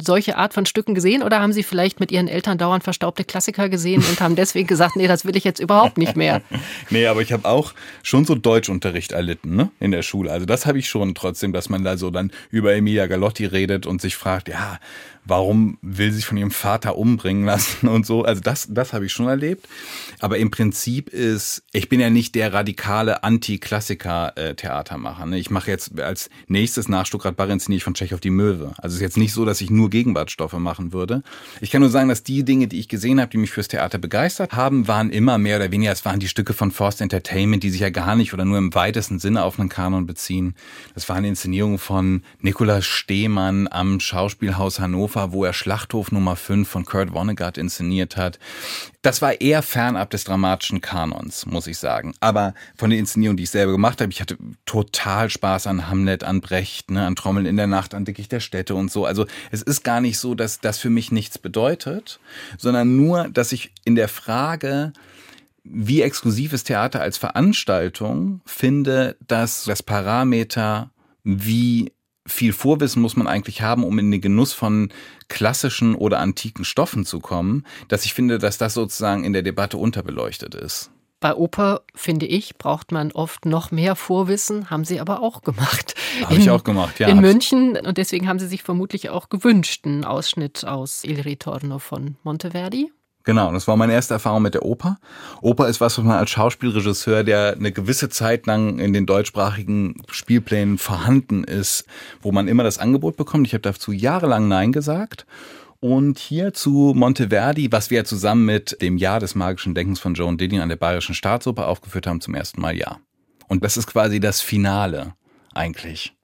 solche Art von Stücken gesehen oder haben Sie vielleicht mit Ihren Eltern dauernd verstaubte Klassiker gesehen und haben deswegen gesagt, nee, das will ich jetzt überhaupt nicht mehr? [laughs] nee, aber ich habe auch schon so Deutschunterricht erlitten ne? in der Schule. Also das habe ich schon trotzdem, dass man da so dann über Emilia Galotti redet und sich fragt, ja, warum will sie sich von ihrem Vater umbringen lassen und so. Also das, das habe ich schon erlebt. Aber im Prinzip ist, ich bin ja nicht der radikale Anti-Klassiker-Theatermacher. Ne? Ich mache jetzt als nächstes nach Stuttgart Bar inszeniere ich von Tschechow die Möwe. Also es ist jetzt nicht so, dass ich nur Gegenwartsstoffe machen würde. Ich kann nur sagen, dass die Dinge, die ich gesehen habe, die mich fürs Theater begeistert haben, waren immer mehr oder weniger, es waren die Stücke von Forst Entertainment, die sich ja gar nicht oder nur im weitesten Sinne auf einen Kanon beziehen. Das waren Inszenierungen von Nikolaus Stehmann am Schauspielhaus Hannover Hannover, wo er Schlachthof Nummer 5 von Kurt Vonnegut inszeniert hat. Das war eher fernab des dramatischen Kanons, muss ich sagen. Aber von den Inszenierungen, die ich selber gemacht habe, ich hatte total Spaß an Hamlet, an Brecht, ne, an Trommeln in der Nacht, an Dickicht der Städte und so. Also es ist gar nicht so, dass das für mich nichts bedeutet, sondern nur, dass ich in der Frage, wie exklusiv ist Theater als Veranstaltung, finde, dass das Parameter, wie viel Vorwissen muss man eigentlich haben, um in den Genuss von klassischen oder antiken Stoffen zu kommen, dass ich finde, dass das sozusagen in der Debatte unterbeleuchtet ist. Bei Oper, finde ich, braucht man oft noch mehr Vorwissen, haben sie aber auch gemacht. Habe ich auch gemacht, ja. In München und deswegen haben sie sich vermutlich auch gewünscht, einen Ausschnitt aus Il Ritorno von Monteverdi. Genau, das war meine erste Erfahrung mit der Oper. Oper ist was, was man als Schauspielregisseur, der eine gewisse Zeit lang in den deutschsprachigen Spielplänen vorhanden ist, wo man immer das Angebot bekommt. Ich habe dazu jahrelang Nein gesagt. Und hier zu Monteverdi, was wir zusammen mit dem Jahr des magischen Denkens von Joan Didion an der Bayerischen Staatsoper aufgeführt haben, zum ersten Mal ja. Und das ist quasi das Finale eigentlich.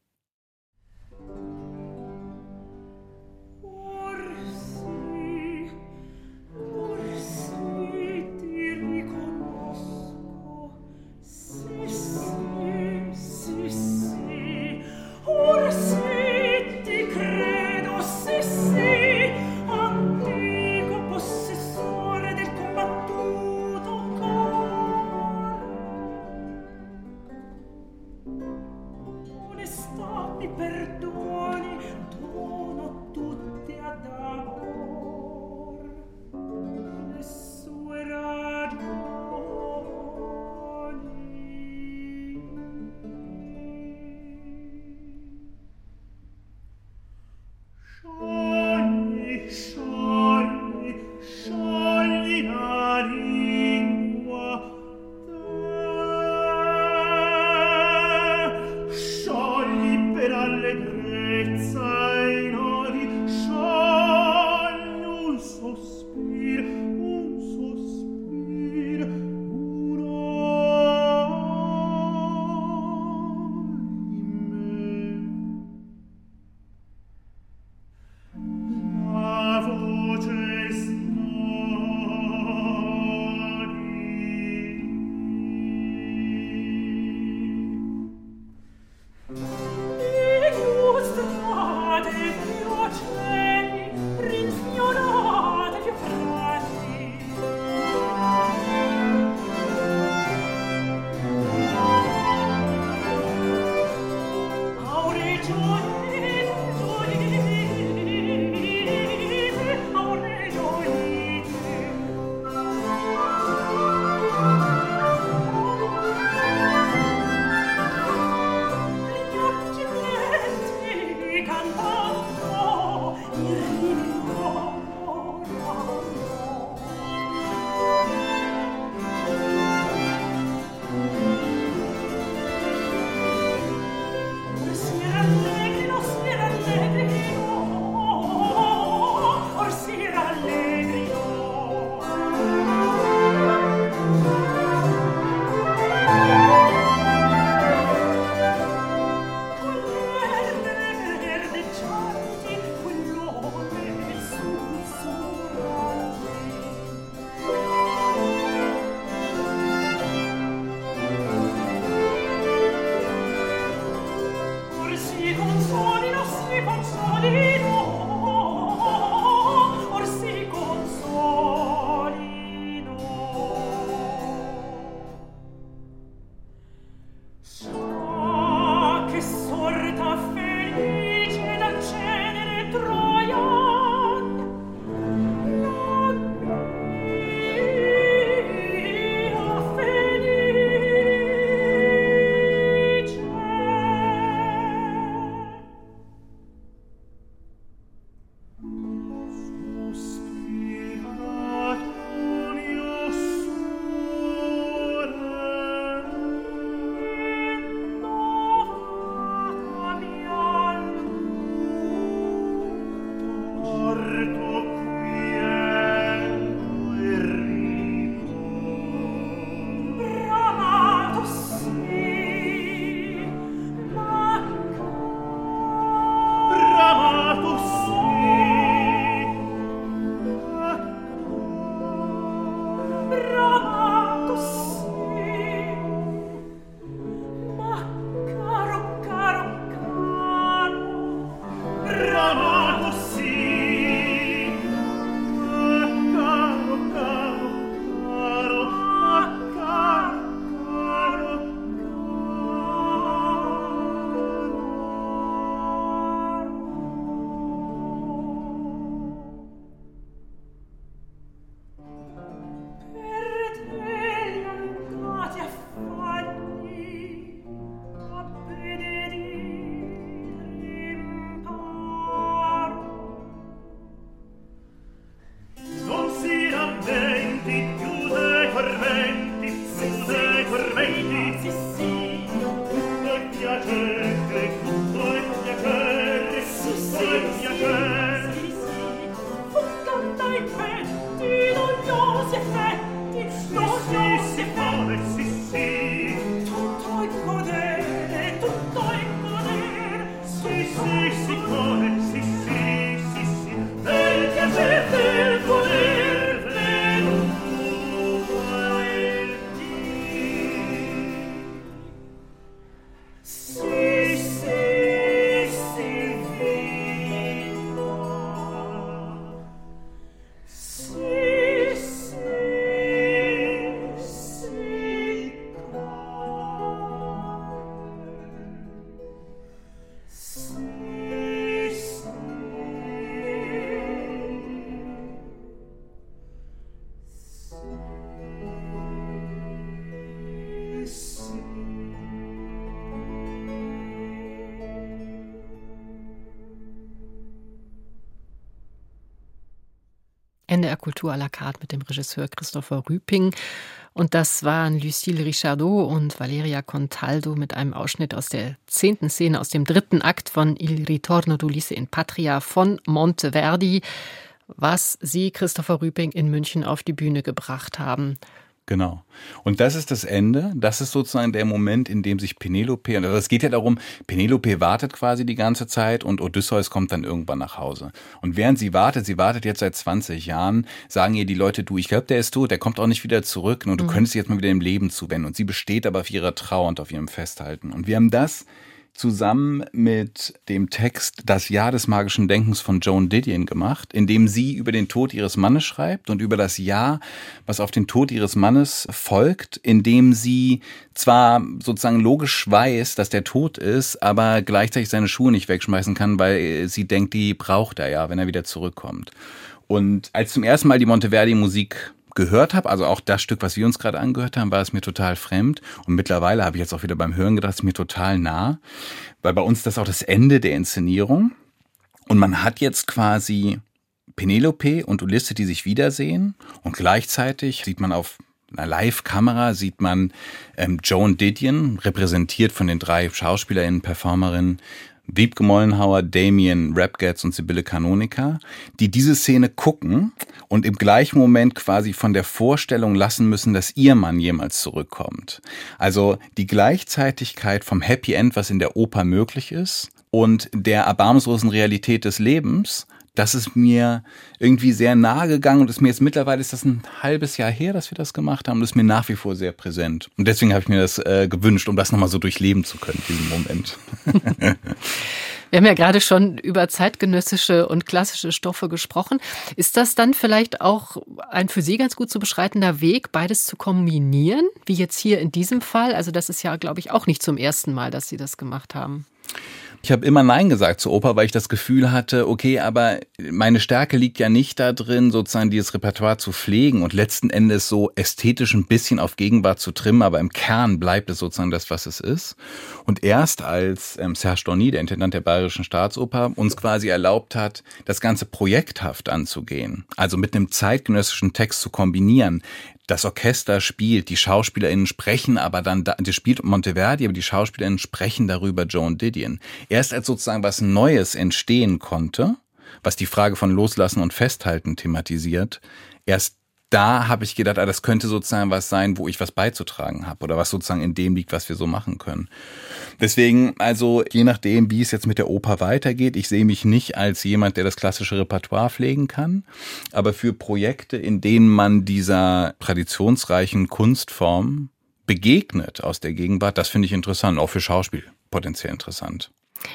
Oh. Marcos. NDR Kultur à la carte mit dem Regisseur Christopher Rüping. Und das waren Lucille Richardot und Valeria Contaldo mit einem Ausschnitt aus der zehnten Szene aus dem dritten Akt von Il Ritorno d'Ulisse in Patria von Monteverdi, was sie, Christopher Rüping, in München auf die Bühne gebracht haben. Genau. Und das ist das Ende. Das ist sozusagen der Moment, in dem sich Penelope, also es geht ja darum, Penelope wartet quasi die ganze Zeit und Odysseus kommt dann irgendwann nach Hause. Und während sie wartet, sie wartet jetzt seit 20 Jahren, sagen ihr die Leute, du, ich glaube, der ist tot, der kommt auch nicht wieder zurück und du mhm. könntest dich jetzt mal wieder im Leben zuwenden. Und sie besteht aber auf ihrer Trauer und auf ihrem Festhalten. Und wir haben das zusammen mit dem Text Das Jahr des magischen Denkens von Joan Didion gemacht, in dem sie über den Tod ihres Mannes schreibt und über das Jahr, was auf den Tod ihres Mannes folgt, in dem sie zwar sozusagen logisch weiß, dass der tot ist, aber gleichzeitig seine Schuhe nicht wegschmeißen kann, weil sie denkt, die braucht er ja, wenn er wieder zurückkommt. Und als zum ersten Mal die Monteverdi-Musik gehört habe, also auch das Stück, was wir uns gerade angehört haben, war es mir total fremd. Und mittlerweile habe ich jetzt auch wieder beim Hören gedacht, es ist mir total nah, weil bei uns das auch das Ende der Inszenierung. Und man hat jetzt quasi Penelope und Ulisse, die sich wiedersehen. Und gleichzeitig sieht man auf einer Live-Kamera, sieht man ähm, Joan Didion, repräsentiert von den drei SchauspielerInnen, Performerinnen, Wiebke Mollenhauer, Damien Rapgats und Sibylle Kanonika, die diese Szene gucken und im gleichen Moment quasi von der Vorstellung lassen müssen, dass ihr Mann jemals zurückkommt. Also die Gleichzeitigkeit vom Happy End, was in der Oper möglich ist, und der erbarmungslosen Realität des Lebens, das ist mir irgendwie sehr nahe gegangen und ist mir jetzt mittlerweile ist das ein halbes Jahr her, dass wir das gemacht haben und ist mir nach wie vor sehr präsent. Und deswegen habe ich mir das äh, gewünscht, um das nochmal so durchleben zu können, diesen Moment. [laughs] Wir haben ja gerade schon über zeitgenössische und klassische Stoffe gesprochen. Ist das dann vielleicht auch ein für Sie ganz gut zu beschreitender Weg, beides zu kombinieren, wie jetzt hier in diesem Fall? Also das ist ja, glaube ich, auch nicht zum ersten Mal, dass Sie das gemacht haben. Ich habe immer Nein gesagt zur Oper, weil ich das Gefühl hatte, okay, aber meine Stärke liegt ja nicht da drin, sozusagen dieses Repertoire zu pflegen und letzten Endes so ästhetisch ein bisschen auf Gegenwart zu trimmen, aber im Kern bleibt es sozusagen das, was es ist. Und erst als ähm, Serge Dorny, der Intendant der Bayerischen Staatsoper, uns quasi erlaubt hat, das Ganze projekthaft anzugehen, also mit einem zeitgenössischen Text zu kombinieren, das Orchester spielt, die SchauspielerInnen sprechen aber dann, das spielt Monteverdi, aber die SchauspielerInnen sprechen darüber Joan Didion. Erst als sozusagen was Neues entstehen konnte, was die Frage von Loslassen und Festhalten thematisiert, erst da habe ich gedacht, ah, das könnte sozusagen was sein, wo ich was beizutragen habe oder was sozusagen in dem liegt, was wir so machen können. Deswegen, also je nachdem, wie es jetzt mit der Oper weitergeht, ich sehe mich nicht als jemand, der das klassische Repertoire pflegen kann, aber für Projekte, in denen man dieser traditionsreichen Kunstform begegnet aus der Gegenwart, das finde ich interessant, auch für Schauspiel potenziell interessant.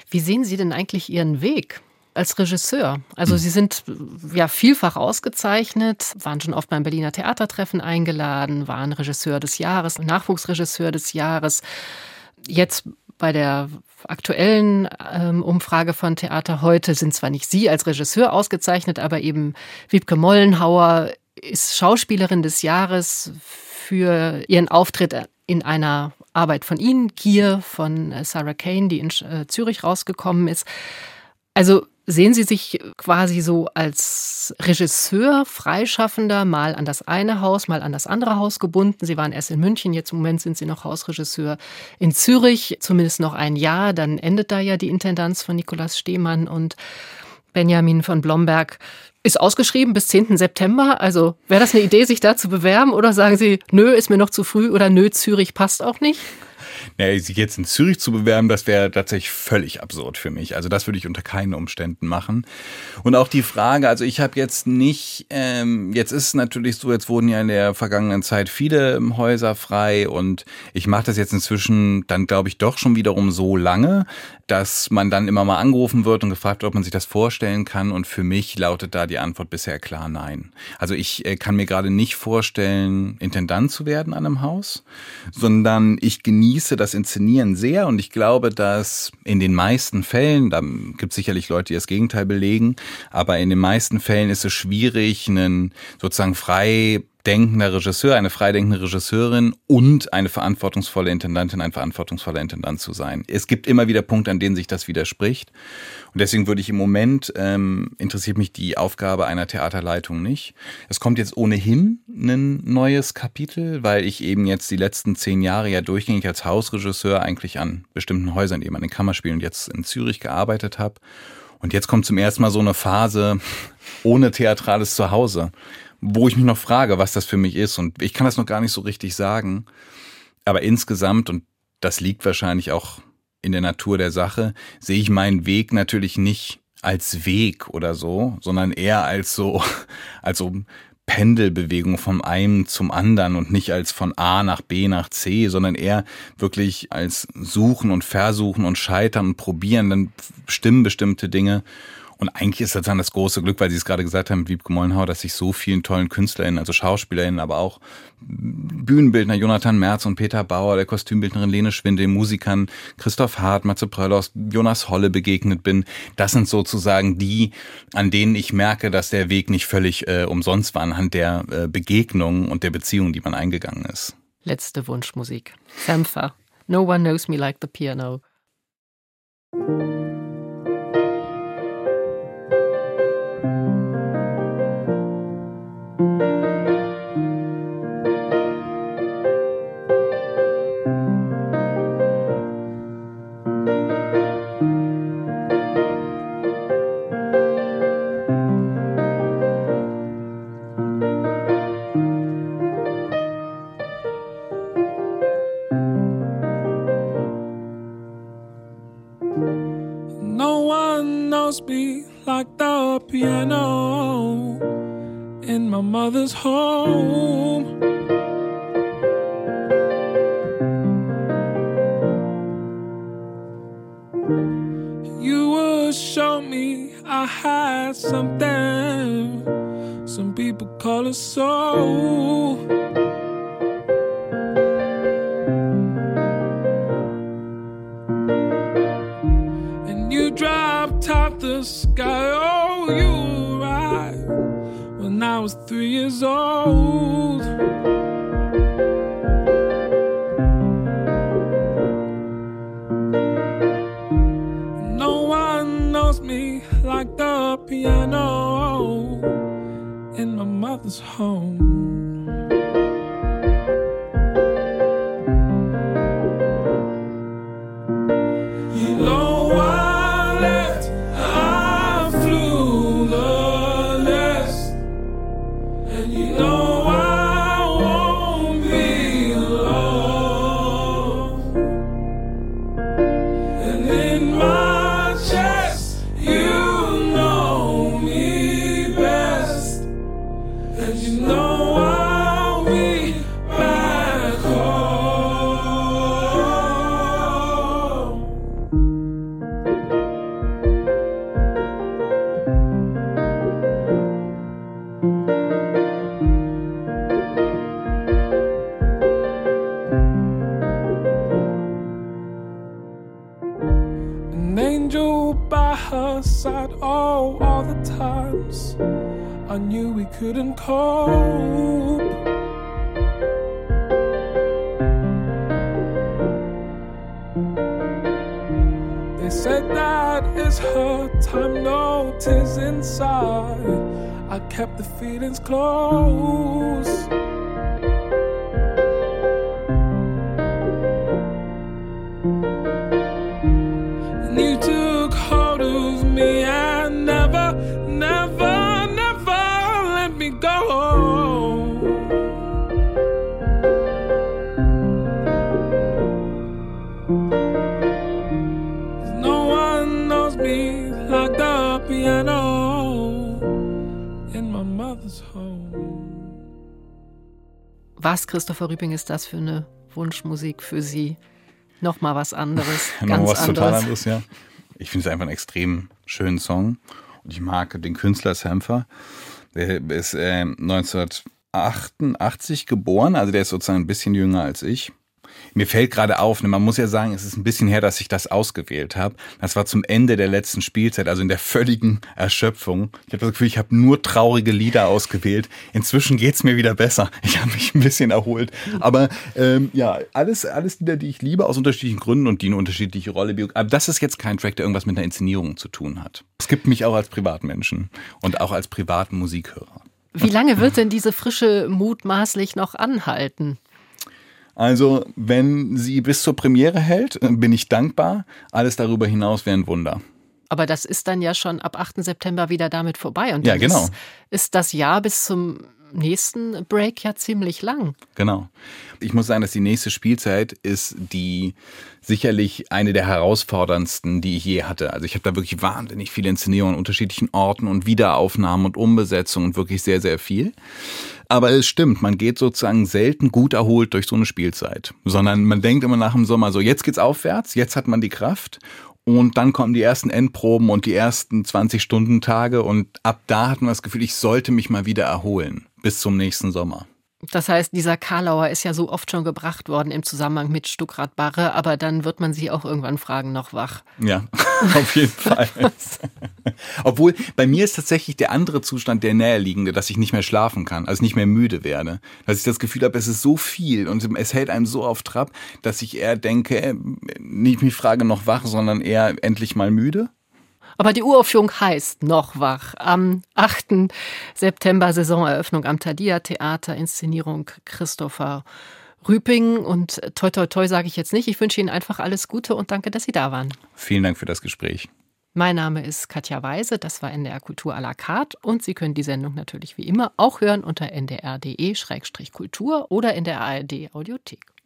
Wie sehen Sie denn eigentlich Ihren Weg? Als Regisseur. Also hm. Sie sind ja vielfach ausgezeichnet, waren schon oft beim Berliner Theatertreffen eingeladen, waren Regisseur des Jahres, Nachwuchsregisseur des Jahres. Jetzt bei der aktuellen ähm, Umfrage von Theater heute sind zwar nicht Sie als Regisseur ausgezeichnet, aber eben Wiebke Mollenhauer ist Schauspielerin des Jahres für ihren Auftritt in einer Arbeit von Ihnen, Kier von Sarah Kane, die in äh, Zürich rausgekommen ist. Also Sehen Sie sich quasi so als Regisseur, Freischaffender, mal an das eine Haus, mal an das andere Haus gebunden? Sie waren erst in München, jetzt im Moment sind Sie noch Hausregisseur in Zürich, zumindest noch ein Jahr. Dann endet da ja die Intendanz von Nikolaus Stehmann und Benjamin von Blomberg. Ist ausgeschrieben bis 10. September. Also wäre das eine Idee, sich da zu bewerben? Oder sagen Sie, nö, ist mir noch zu früh oder nö, Zürich passt auch nicht? Naja, sich jetzt in Zürich zu bewerben, das wäre tatsächlich völlig absurd für mich. Also das würde ich unter keinen Umständen machen. Und auch die Frage, also ich habe jetzt nicht, ähm, jetzt ist natürlich so, jetzt wurden ja in der vergangenen Zeit viele Häuser frei und ich mache das jetzt inzwischen dann, glaube ich, doch schon wiederum so lange, dass man dann immer mal angerufen wird und gefragt ob man sich das vorstellen kann. Und für mich lautet da die Antwort bisher klar nein. Also ich äh, kann mir gerade nicht vorstellen, Intendant zu werden an einem Haus, sondern ich genieße das Inszenieren sehr und ich glaube, dass in den meisten Fällen, da gibt es sicherlich Leute, die das Gegenteil belegen, aber in den meisten Fällen ist es schwierig, einen sozusagen frei denkender Regisseur, eine freidenkende Regisseurin und eine verantwortungsvolle Intendantin, ein verantwortungsvoller Intendant zu sein. Es gibt immer wieder Punkte, an denen sich das widerspricht. Und deswegen würde ich im Moment, ähm, interessiert mich die Aufgabe einer Theaterleitung nicht. Es kommt jetzt ohnehin ein neues Kapitel, weil ich eben jetzt die letzten zehn Jahre ja durchgängig als Hausregisseur eigentlich an bestimmten Häusern, eben an den Kammerspielen und jetzt in Zürich gearbeitet habe. Und jetzt kommt zum ersten Mal so eine Phase ohne theatrales Zuhause wo ich mich noch frage, was das für mich ist. Und ich kann das noch gar nicht so richtig sagen. Aber insgesamt, und das liegt wahrscheinlich auch in der Natur der Sache, sehe ich meinen Weg natürlich nicht als Weg oder so, sondern eher als so, [laughs] als so Pendelbewegung vom einen zum anderen und nicht als von A nach B nach C, sondern eher wirklich als Suchen und Versuchen und Scheitern und Probieren, dann stimmen bestimmte Dinge und eigentlich ist das dann das große Glück, weil Sie es gerade gesagt haben, Wiebke Mollenhauer, dass ich so vielen tollen KünstlerInnen, also SchauspielerInnen, aber auch Bühnenbildner Jonathan Merz und Peter Bauer, der Kostümbildnerin Lene Schwinde, Musikern Christoph Hart, Matze Pröllhaus, Jonas Holle begegnet bin. Das sind sozusagen die, an denen ich merke, dass der Weg nicht völlig äh, umsonst war, anhand der äh, Begegnungen und der Beziehungen, die man eingegangen ist. Letzte Wunschmusik. Sampha. No one knows me like the piano. Kept the feelings close. Was, Christopher Rübing, ist das für eine Wunschmusik für Sie? Nochmal was anderes. [laughs] Nochmal was anderes. total anderes, ja. Ich finde es einfach einen extrem schönen Song. Und ich mag den Künstler Sampher. Der ist äh, 1988 geboren, also der ist sozusagen ein bisschen jünger als ich. Mir fällt gerade auf, ne, man muss ja sagen, es ist ein bisschen her, dass ich das ausgewählt habe. Das war zum Ende der letzten Spielzeit, also in der völligen Erschöpfung. Ich habe das Gefühl, ich habe nur traurige Lieder ausgewählt. Inzwischen geht's mir wieder besser. [laughs] Ich habe mich ein bisschen erholt. Aber ähm, ja, alles, alles Lieder, die ich liebe, aus unterschiedlichen Gründen und die eine unterschiedliche Rolle. Aber das ist jetzt kein Track, der irgendwas mit einer Inszenierung zu tun hat. Es gibt mich auch als Privatmenschen und auch als privaten Musikhörer. Wie lange wird denn diese frische mutmaßlich noch anhalten? Also, wenn sie bis zur Premiere hält, bin ich dankbar. Alles darüber hinaus wäre ein Wunder. Aber das ist dann ja schon ab 8. September wieder damit vorbei. Und ja, genau. Ist, ist das Jahr bis zum nächsten Break ja ziemlich lang. Genau. Ich muss sagen, dass die nächste Spielzeit ist die sicherlich eine der herausforderndsten, die ich je hatte. Also ich habe da wirklich wahnsinnig viele Inszenierungen an unterschiedlichen Orten und Wiederaufnahmen und Umbesetzungen und wirklich sehr, sehr viel. Aber es stimmt, man geht sozusagen selten gut erholt durch so eine Spielzeit, sondern man denkt immer nach dem Sommer so, jetzt geht's aufwärts, jetzt hat man die Kraft und dann kommen die ersten Endproben und die ersten 20-Stunden-Tage und ab da hat man das Gefühl, ich sollte mich mal wieder erholen bis zum nächsten Sommer. Das heißt, dieser Karlauer ist ja so oft schon gebracht worden im Zusammenhang mit Stuckrad Barre, aber dann wird man sich auch irgendwann fragen, noch wach. Ja, [laughs] auf jeden Fall. Obwohl, bei mir ist tatsächlich der andere Zustand der näherliegende, dass ich nicht mehr schlafen kann, also nicht mehr müde werde. Dass ich das Gefühl habe, es ist so viel und es hält einem so auf Trab, dass ich eher denke, nicht mich frage noch wach, sondern eher endlich mal müde. Aber die Uraufführung heißt Noch wach. Am 8. September Saisoneröffnung am Thalia Theater, Inszenierung Christopher Rüping. Und toi toi toi sage ich jetzt nicht. Ich wünsche Ihnen einfach alles Gute und danke, dass Sie da waren. Vielen Dank für das Gespräch. Mein Name ist Katja Weise, das war NDR Kultur à la carte und Sie können die Sendung natürlich wie immer auch hören unter ndr.de-kultur oder in der ARD Audiothek.